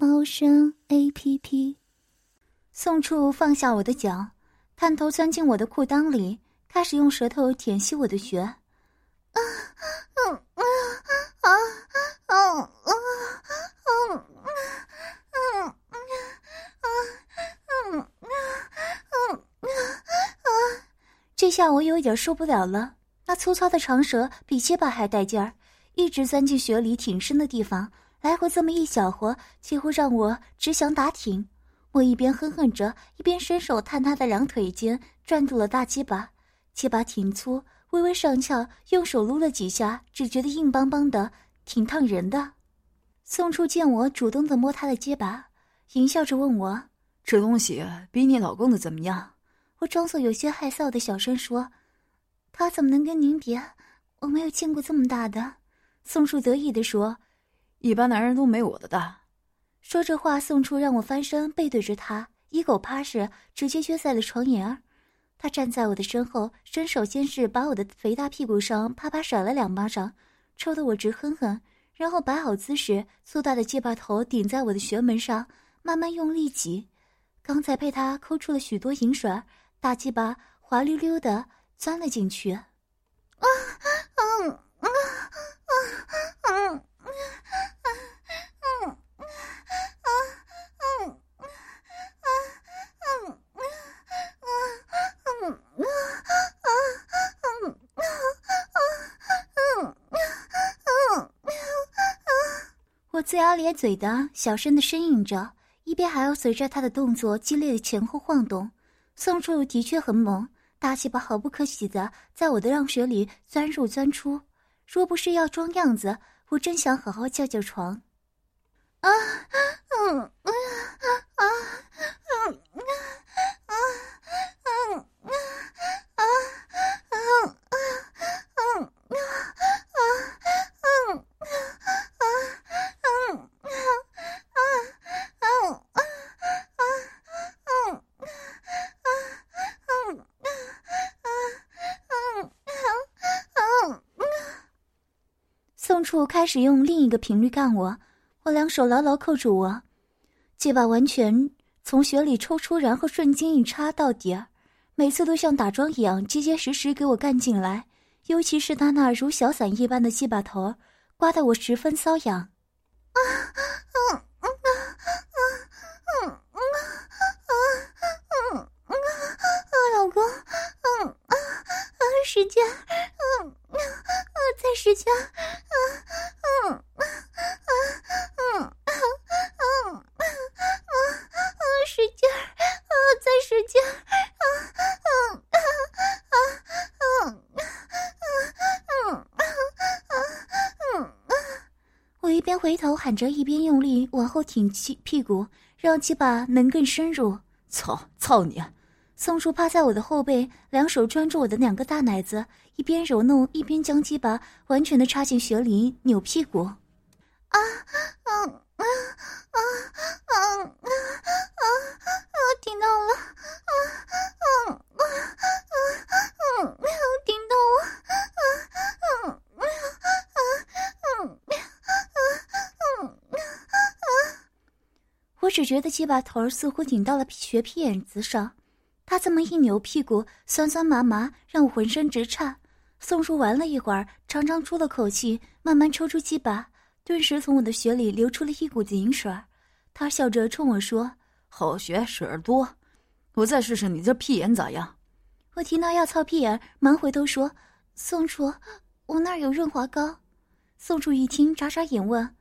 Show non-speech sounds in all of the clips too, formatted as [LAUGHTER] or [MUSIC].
猫声 APP，宋处放下我的脚，探头钻进我的裤裆里，开始用舌头舔吸我的血。这下我有一点受不了了，那粗糙的长舌比鸡巴还带劲，一直钻进雪里挺深的地方。来回这么一搅和，几乎让我只想打挺。我一边哼哼着，一边伸手探他的两腿间，攥住了大鸡巴，鸡巴挺粗，微微上翘，用手撸了几下，只觉得硬邦邦的，挺烫人的。宋初见我主动的摸他的鸡巴，淫笑着问我：“这东西比你老公的怎么样？”我装作有些害臊的小声说：“他怎么能跟您比？我没有见过这么大的。”宋初得意地说：“一般男人都没我的大。”说着话，宋初让我翻身背对着他，一狗趴式，直接撅在了床沿儿。他站在我的身后，伸手先是把我的肥大屁股上啪啪甩了两巴掌，抽得我直哼哼。然后摆好姿势，粗大的鸡巴头顶在我的穴门上，慢慢用力挤。刚才被他抠出了许多银水，大鸡巴滑溜溜的钻了进去。啊，啊，啊。啊啊啊啊嗯嗯嗯嗯嗯嗯嗯我龇牙咧嘴的小声的呻吟着，一边还要随着他的动作激烈的前后晃动。宋处的确很猛，大鸡巴毫不可惜的在我的浪穴里钻入钻出。若不是要装样子，我真想好好叫叫床。啊，嗯，啊，啊，嗯，啊，嗯，啊，啊，嗯，啊，嗯，啊，啊，嗯，啊，嗯，啊，嗯，啊，嗯，啊，嗯，宋处开始用另一个频率干我，我两手牢牢扣住我，鸡巴完全从血里抽出，然后瞬间一插到底儿，每次都像打桩一样结结实实给我干进来。尤其是他那如小伞一般的鸡巴头，刮得我十分瘙痒。啊，啊啊啊啊啊啊啊啊，老公，嗯，啊，啊，使劲，嗯，啊，啊，再使劲。喊着，一边用力往后挺起屁股，让鸡巴能更深入。操操你！宋叔趴在我的后背，两手抓住我的两个大奶子，一边揉弄，一边将鸡巴完全的插进血里，扭屁股。啊，啊，啊，啊，啊，啊，啊，啊啊，听到了，啊，啊，啊，啊，啊，听到了，啊，嗯。我只觉得鸡巴头似乎顶到了学屁眼子上，他这么一扭屁股，酸酸麻麻，让我浑身直颤。宋叔玩了一会儿，长长出了口气，慢慢抽出鸡巴，顿时从我的血里流出了一股子银水。他笑着冲我说：“好学水儿多，我再试试你这屁眼咋样？”我听到要操屁眼，忙回头说：“宋楚，我那儿有润滑膏。”宋楚一听，眨眨眼问：“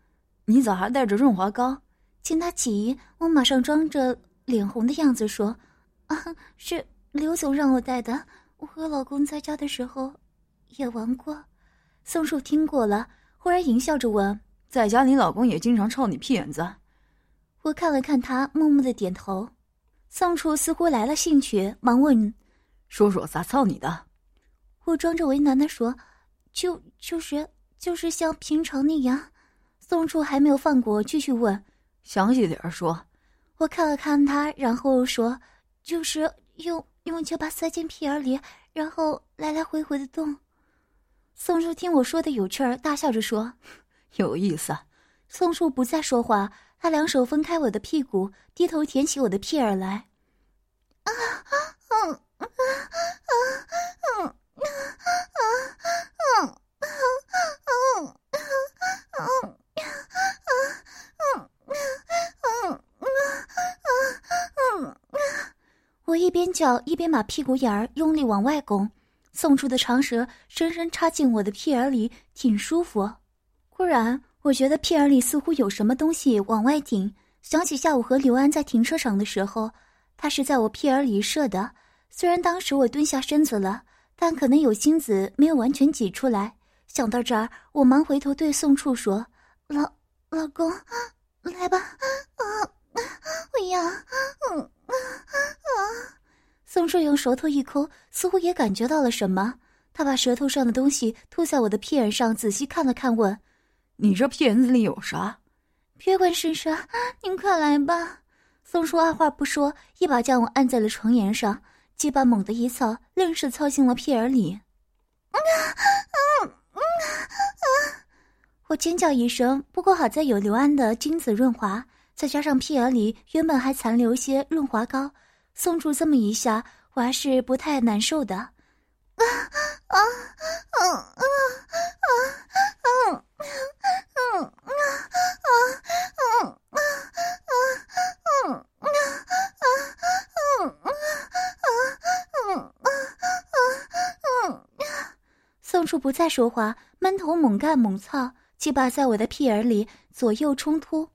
你咋还带着润滑膏？”见他起疑，我马上装着脸红的样子说：“啊，是刘总让我带的。我和老公在家的时候也玩过。”宋树听过了，忽然淫笑着问：“在家你老公也经常操你屁眼子？”我看了看他，默默的点头。宋楚似乎来了兴趣，忙问：“说说咋操你的？”我装着为难的说：“就就是就是像平常那样。”宋楚还没有放过，继续问：“详细点说。”我看了看他，然后说：“就是用用脚把塞进屁眼里，然后来来回回的动。”宋叔听我说的有趣儿，大笑着说：“ [LAUGHS] 有意思。”宋叔不再说话，他两手分开我的屁股，低头舔起我的屁眼来。啊 [LAUGHS] 啊啊啊啊啊！我一边叫一边把屁股眼儿用力往外拱，送出的长舌深深插进我的屁眼里，挺舒服。忽然，我觉得屁眼里似乎有什么东西往外挺，想起下午和刘安在停车场的时候，他是在我屁眼里射的。虽然当时我蹲下身子了，但可能有精子没有完全挤出来。想到这儿，我忙回头对宋处说：“老老公，来吧，啊，我要，嗯，啊啊！”宋处用舌头一抠，似乎也感觉到了什么。他把舌头上的东西吐在我的屁眼上，仔细看了看，问：“你这屁眼子里有啥？”别管是啥，您快来吧。宋叔二话不说，一把将我按在了床沿上，鸡巴猛地一操，愣是操进了屁眼里。我尖叫一声，不过好在有刘安的精子润滑，再加上屁眼里原本还残留些润滑膏，宋楚这么一下，娃是不太难受的。宋楚不再说话，闷头猛干猛操，就扒在我的屁眼里左右冲突。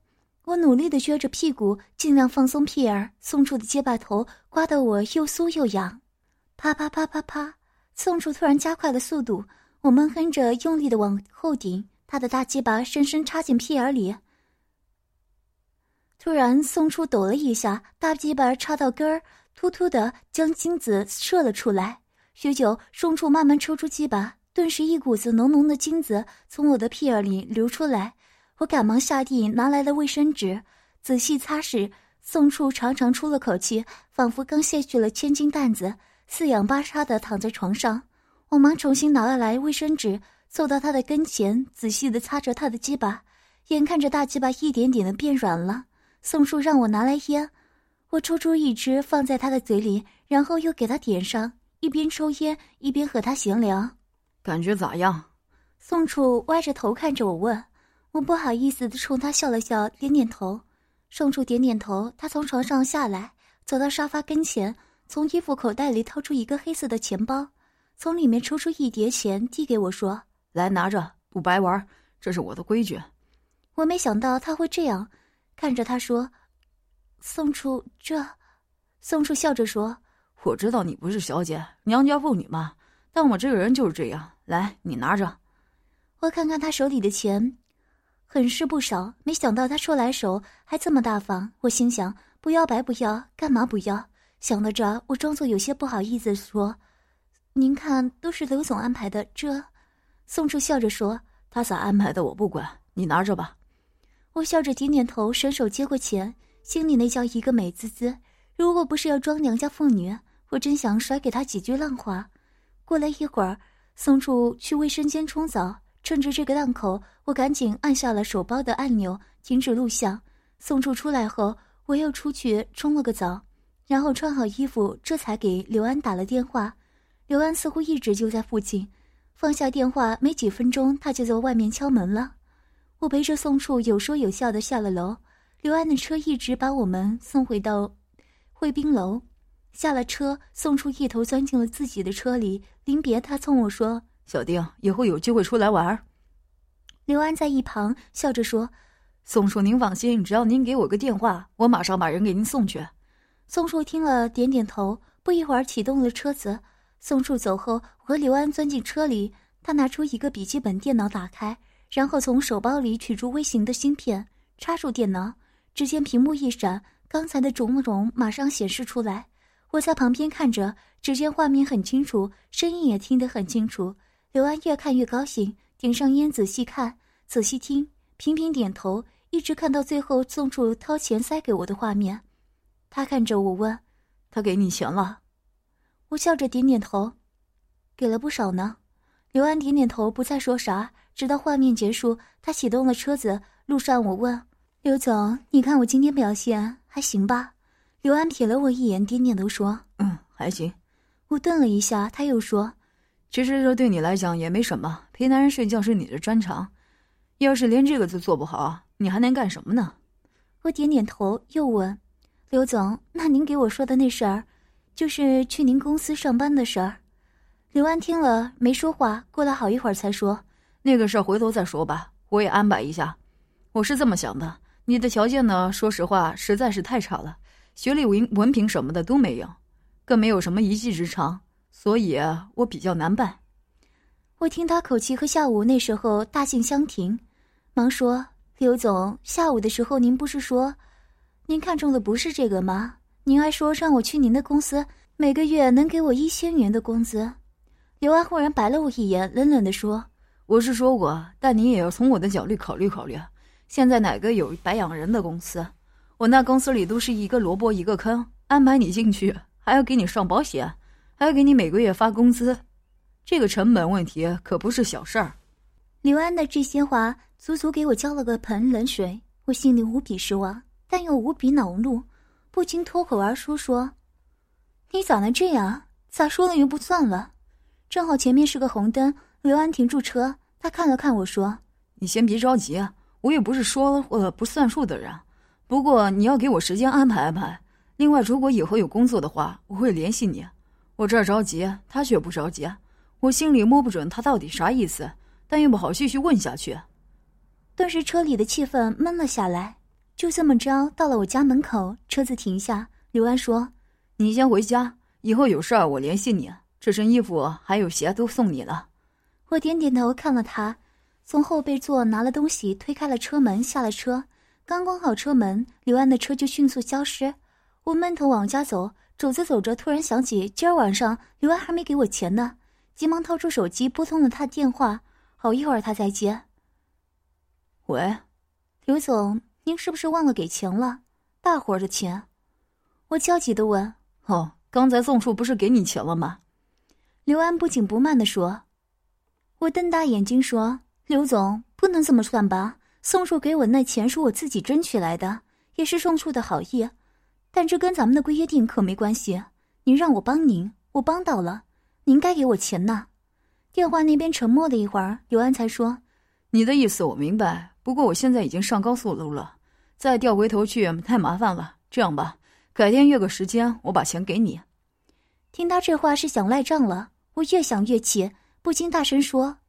我努力的撅着屁股，尽量放松屁眼。宋处的鸡巴头刮得我又酥又痒，啪啪啪啪啪。宋处突然加快了速度，我闷哼着用力的往后顶，他的大鸡巴深深插进屁眼里。突然，宋处抖了一下，大鸡巴插到根儿，突突的将精子射了出来。许久，宋处慢慢抽出鸡巴。顿时，一股子浓浓的精子从我的屁眼里流出来，我赶忙下地拿来了卫生纸，仔细擦拭。宋处长长出了口气，仿佛刚卸去了千斤担子，四仰八叉的躺在床上。我忙重新拿了来卫生纸，凑到他的跟前，仔细的擦着他的鸡巴。眼看着大鸡巴一点点的变软了，宋处让我拿来烟，我抽出一支放在他的嘴里，然后又给他点上，一边抽烟一边和他闲聊。感觉咋样？宋楚歪着头看着我问，我不好意思的冲他笑了笑，点点头。宋楚点点头，他从床上下来，走到沙发跟前，从衣服口袋里掏出一个黑色的钱包，从里面抽出一叠钱，递给我说：“来拿着，不白玩，这是我的规矩。”我没想到他会这样，看着他说：“宋楚，这……”宋楚笑着说：“我知道你不是小姐，娘家妇女嘛。”但我这个人就是这样，来，你拿着。我看看他手里的钱，很是不少。没想到他说来手还这么大方。我心想，不要白不要，干嘛不要？想到这，我装作有些不好意思说：“您看，都是刘总安排的。”这，宋楚笑着说：“他咋安排的我不管，你拿着吧。”我笑着点点头，伸手接过钱，心里那叫一个美滋滋。如果不是要装娘家妇女，我真想甩给他几句浪话。过了一会儿，宋楚去卫生间冲澡，趁着这个档口，我赶紧按下了手包的按钮，停止录像。宋处出来后，我又出去冲了个澡，然后穿好衣服，这才给刘安打了电话。刘安似乎一直就在附近，放下电话没几分钟，他就在外面敲门了。我陪着宋处有说有笑的下了楼，刘安的车一直把我们送回到汇宾楼。下了车，宋处一头钻进了自己的车里。临别，他冲我说：“小丁，以后有机会出来玩。”刘安在一旁笑着说：“宋叔，您放心，只要您给我个电话，我马上把人给您送去。”宋树听了，点点头。不一会儿，启动了车子。宋树走后，我和刘安钻进车里。他拿出一个笔记本电脑，打开，然后从手包里取出微型的芯片，插入电脑。只见屏幕一闪，刚才的种种马上显示出来。我在旁边看着，只见画面很清楚，声音也听得很清楚。刘安越看越高兴，点上烟仔细看，仔细听，频频点头，一直看到最后宋楚掏钱塞给我的画面。他看着我问：“他给你钱了？”我笑着点点头：“给了不少呢。”刘安点点头，不再说啥，直到画面结束，他启动了车子。路上我问刘总：“你看我今天表现还行吧？”刘安瞥了我一眼，点点头说：“嗯，还行。”我顿了一下，他又说：“其实这对你来讲也没什么，陪男人睡觉是你的专长。要是连这个都做不好，你还能干什么呢？”我点点头，又问：“刘总，那您给我说的那事儿，就是去您公司上班的事儿？”刘安听了没说话，过了好一会儿才说：“那个事儿回头再说吧，我也安排一下。我是这么想的，你的条件呢？说实话，实在是太差了，学历、文文凭什么的都没有，更没有什么一技之长，所以我比较难办。”我听他口气和下午那时候大境相庭，忙说：“刘总，下午的时候您不是说，您看中的不是这个吗？您还说让我去您的公司，每个月能给我一千元的工资。”刘安忽然白了我一眼，冷冷地说：“我是说过，但你也要从我的角度考虑考虑。现在哪个有白养人的公司？我那公司里都是一个萝卜一个坑，安排你进去还要给你上保险，还要给你每个月发工资，这个成本问题可不是小事儿。”刘安的这些话足足给我浇了个盆冷水，我心里无比失望，但又无比恼怒，不禁脱口而出说：“你咋能这样？咋说了又不算了？”正好前面是个红灯，刘安停住车，他看了看我说：“你先别着急，我也不是说了不算数的人。不过你要给我时间安排安排。另外，如果以后有工作的话，我会联系你。我这儿着急，他却不着急，我心里摸不准他到底啥意思，但又不好继续问下去。”顿时车里的气氛闷了下来。就这么着，到了我家门口，车子停下，刘安说：“你先回家，以后有事儿我联系你。”这身衣服还有鞋都送你了。我点点头，看了他，从后背座拿了东西，推开了车门，下了车。刚关好车门，刘安的车就迅速消失。我闷头往家走，走着走着，突然想起今儿晚上刘安还没给我钱呢，急忙掏出手机拨通了他电话。好一会儿他才接。喂，刘总，您是不是忘了给钱了？大伙儿的钱？我焦急的问。哦，刚才宋处不是给你钱了吗？刘安不紧不慢的说：“我瞪大眼睛说，刘总不能这么算吧？宋树给我那钱是我自己争取来的，也是宋树的好意，但这跟咱们的规约定可没关系。您让我帮您，我帮到了，您该给我钱呐。”电话那边沉默了一会儿，刘安才说：“你的意思我明白，不过我现在已经上高速路了，再调回头去太麻烦了。这样吧，改天约个时间，我把钱给你。”听他这话是想赖账了。我越想越气，不禁大声说：“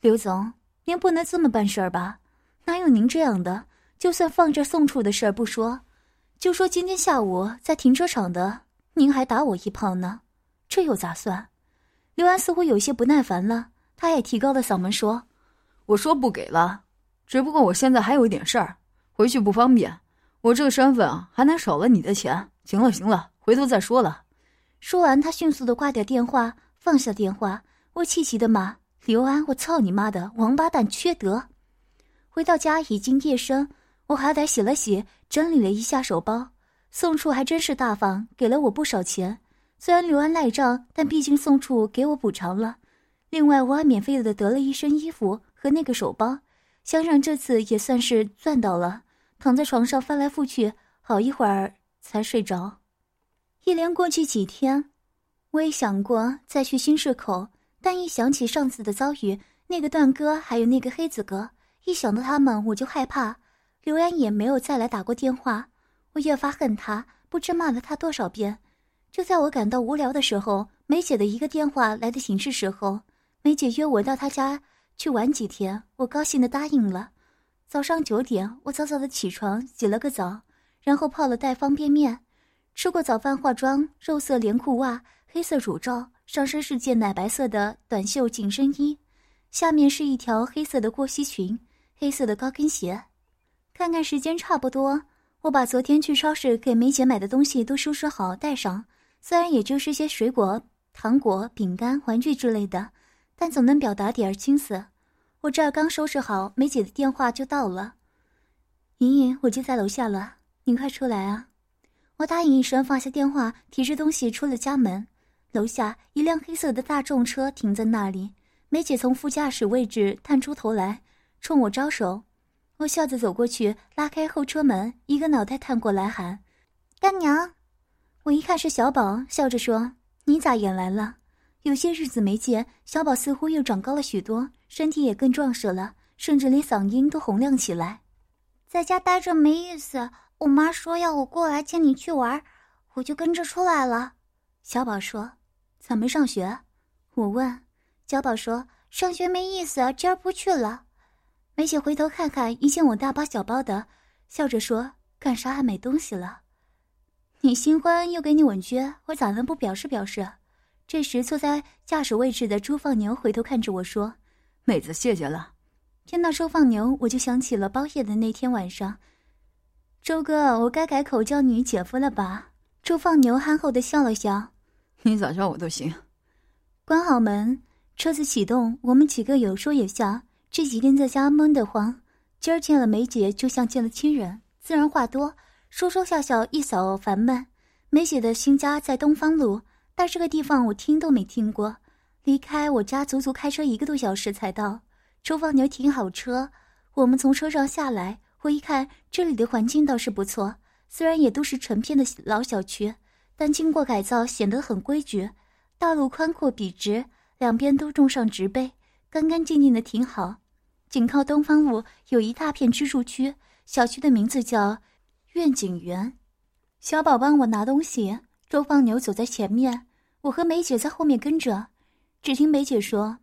刘总，您不能这么办事儿吧？哪有您这样的？就算放这宋处的事儿不说，就说今天下午在停车场的，您还打我一炮呢，这又咋算？”刘安似乎有些不耐烦了，他也提高了嗓门说：“我说不给了，只不过我现在还有一点事儿，回去不方便。我这个身份还能少了你的钱？行了行了，回头再说了。”说完，他迅速的挂掉电话。放下电话，我气急的骂刘安：“我操你妈的王八蛋，缺德！”回到家已经夜深，我好歹洗了洗，整理了一下手包。宋处还真是大方，给了我不少钱。虽然刘安赖账，但毕竟宋处给我补偿了。另外，我还免费的得了一身衣服和那个手包，想想这次也算是赚到了。躺在床上翻来覆去，好一会儿才睡着。一连过去几天。我也想过再去新市口，但一想起上次的遭遇，那个段哥还有那个黑子哥，一想到他们我就害怕。刘安也没有再来打过电话，我越发恨他，不知骂了他多少遍。就在我感到无聊的时候，梅姐的一个电话来的醒是时候，梅姐约我到她家去玩几天，我高兴的答应了。早上九点，我早早的起床，洗了个澡，然后泡了袋方便面，吃过早饭，化妆，肉色连裤袜。黑色乳罩，上身是件奶白色的短袖紧身衣，下面是一条黑色的过膝裙，黑色的高跟鞋。看看时间差不多，我把昨天去超市给梅姐买的东西都收拾好带上，虽然也就是些水果、糖果、饼干、玩具之类的，但总能表达点儿心思。我这儿刚收拾好，梅姐的电话就到了。莹莹，我就在楼下了，你快出来啊！我答应一声，放下电话，提着东西出了家门。楼下一辆黑色的大众车停在那里，梅姐从副驾驶位置探出头来，冲我招手。我笑着走过去，拉开后车门，一个脑袋探过来喊：“干娘！”我一看是小宝，笑着说：“你咋也来了？有些日子没见，小宝似乎又长高了许多，身体也更壮实了，甚至连嗓音都洪亮起来。在家待着没意思，我妈说要我过来接你去玩，我就跟着出来了。”小宝说。咋没上学？我问。小宝说：“上学没意思，今儿不去了。”梅姐回头看看，一见我大包小包的，笑着说：“干啥还买东西了？你新欢又给你吻撅，我咋能不表示表示？”这时，坐在驾驶位置的朱放牛回头看着我说：“妹子，谢谢了。”听到周放牛，我就想起了包夜的那天晚上。周哥，我该改口叫你姐夫了吧？周放牛憨厚的笑了笑。你咋叫我都行。关好门，车子启动，我们几个有说有笑。这几天在家闷得慌，今儿见了梅姐，就像见了亲人，自然话多，说说笑笑，一扫烦闷。梅姐的新家在东方路，但这个地方我听都没听过。离开我家足足开车一个多小时才到。周放牛停好车，我们从车上下来，我一看这里的环境倒是不错，虽然也都是成片的老小区。但经过改造，显得很规矩。道路宽阔笔直，两边都种上植被，干干净净的挺好。紧靠东方路有一大片居住区，小区的名字叫愿景园。小宝帮我拿东西，周放牛走在前面，我和梅姐在后面跟着。只听梅姐说：“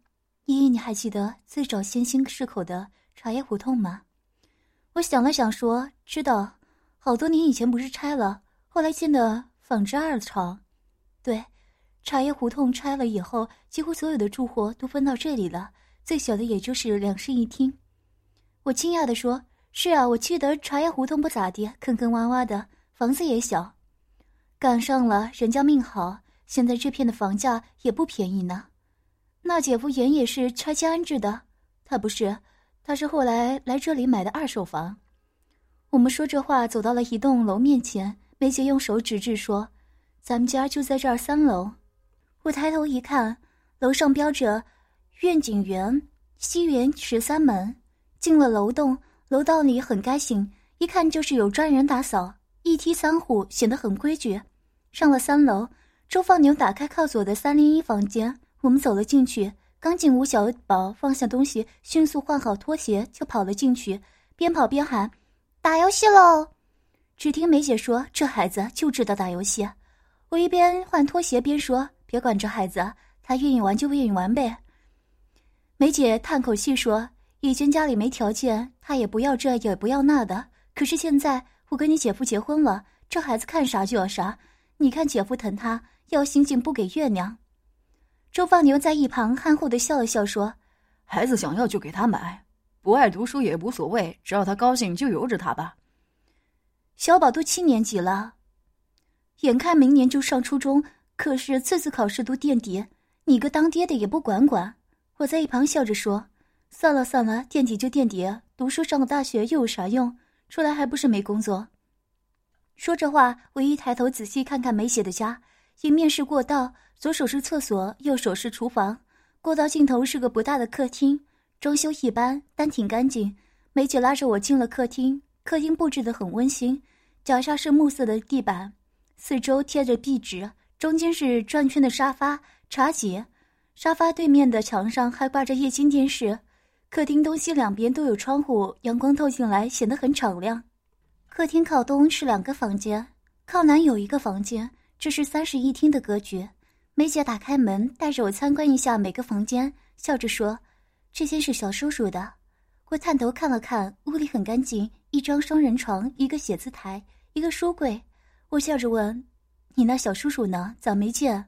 依依，你还记得最早先兴市口的茶叶胡同吗？”我想了想说：“知道，好多年以前不是拆了，后来建的。”纺织二厂，对，茶叶胡同拆了以后，几乎所有的住户都分到这里了，最小的也就是两室一厅。我惊讶地说：“是啊，我记得茶叶胡同不咋地，坑坑洼洼的，房子也小。赶上了人家命好，现在这片的房价也不便宜呢。”那姐夫原也是拆迁安置的，他不是，他是后来来这里买的二手房。我们说这话，走到了一栋楼面前。梅姐用手指指说：“咱们家就在这儿三楼。”我抬头一看，楼上标着“愿景园西园十三门”。进了楼栋，楼道里很干净，一看就是有专人打扫，一梯三户，显得很规矩。上了三楼，周放牛打开靠左的三零一房间，我们走了进去。刚进屋，小宝放下东西，迅速换好拖鞋就跑了进去，边跑边喊：“打游戏喽！”只听梅姐说：“这孩子就知道打游戏。”我一边换拖鞋边说：“别管这孩子，他愿意玩就愿意玩呗。”梅姐叹口气说：“以前家里没条件，她也不要这也不要那的。可是现在我跟你姐夫结婚了，这孩子看啥就要啥。你看姐夫疼她，要星星不给月亮。”周放牛在一旁憨厚的笑了笑说：“孩子想要就给他买，不爱读书也无所谓，只要他高兴就由着他吧。”小宝都七年级了，眼看明年就上初中，可是次次考试都垫底，你个当爹的也不管管。我在一旁笑着说：“算了算了，垫底就垫底，读书上了大学又有啥用？出来还不是没工作。”说着话，我一抬头仔细看看梅姐的家，迎面是过道，左手是厕所，右手是厨房，过道尽头是个不大的客厅，装修一般，但挺干净。梅姐拉着我进了客厅。客厅布置得很温馨，脚下是木色的地板，四周贴着壁纸，中间是转圈的沙发、茶几。沙发对面的墙上还挂着液晶电视。客厅东西两边都有窗户，阳光透进来，显得很敞亮。客厅靠东是两个房间，靠南有一个房间，这是三室一厅的格局。梅姐打开门，带着我参观一下每个房间，笑着说：“这间是小叔叔的。”我探头看了看，屋里很干净。一张双人床，一个写字台，一个书柜。我笑着问：“你那小叔叔呢？咋没见？”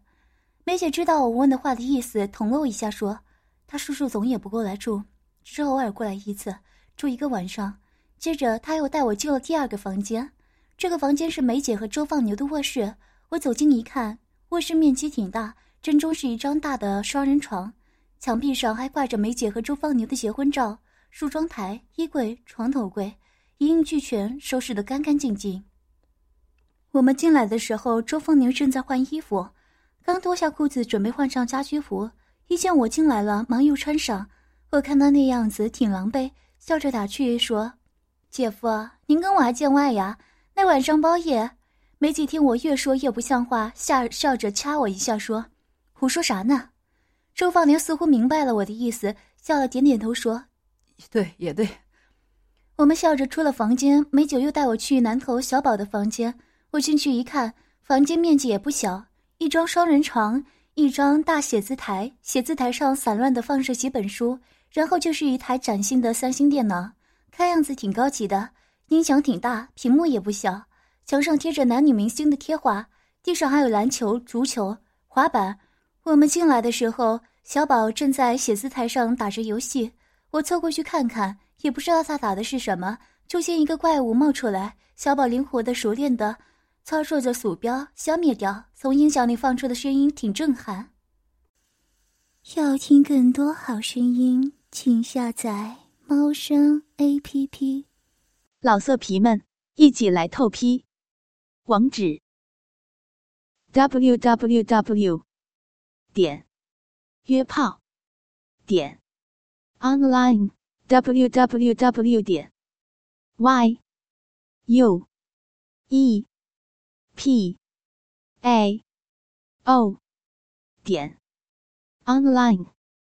梅姐知道我问的话的意思，捅了我一下，说：“她叔叔总也不过来住，只是偶尔过来一次，住一个晚上。接着他又带我进了第二个房间，这个房间是梅姐和周放牛的卧室。我走近一看，卧室面积挺大，正中是一张大的双人床，墙壁上还挂着梅姐和周放牛的结婚照。梳妆台、衣柜、床头柜一应俱全，收拾得干干净净。我们进来的时候，周放牛正在换衣服，刚脱下裤子准备换上家居服，一见我进来了，忙又穿上。我看他那样子挺狼狈，笑着打趣说：“姐夫，您跟我还见外呀？”那晚上包夜，没几天，我越说越不像话，笑笑着掐我一下，说：“胡说啥呢？”周放牛似乎明白了我的意思，笑了，点点头说：“对，也对。”我们笑着出了房间，美九又带我去南头小宝的房间。我进去一看，房间面积也不小，一张双人床，一张大写字台，写字台上散乱的放着几本书，然后就是一台崭新的三星电脑，看样子挺高级的。音响挺大，屏幕也不小，墙上贴着男女明星的贴画，地上还有篮球、足球、滑板。我们进来的时候，小宝正在写字台上打着游戏，我凑过去看看，也不知道他打的是什么。就见一个怪物冒出来，小宝灵活的、熟练的操作着鼠标，消灭掉。从音响里放出的声音挺震撼。要听更多好声音，请下载猫声 A P P。老色皮们，一起来透批！网址：w w w 点约炮点 online w w w 点 y u e p a o 点 online。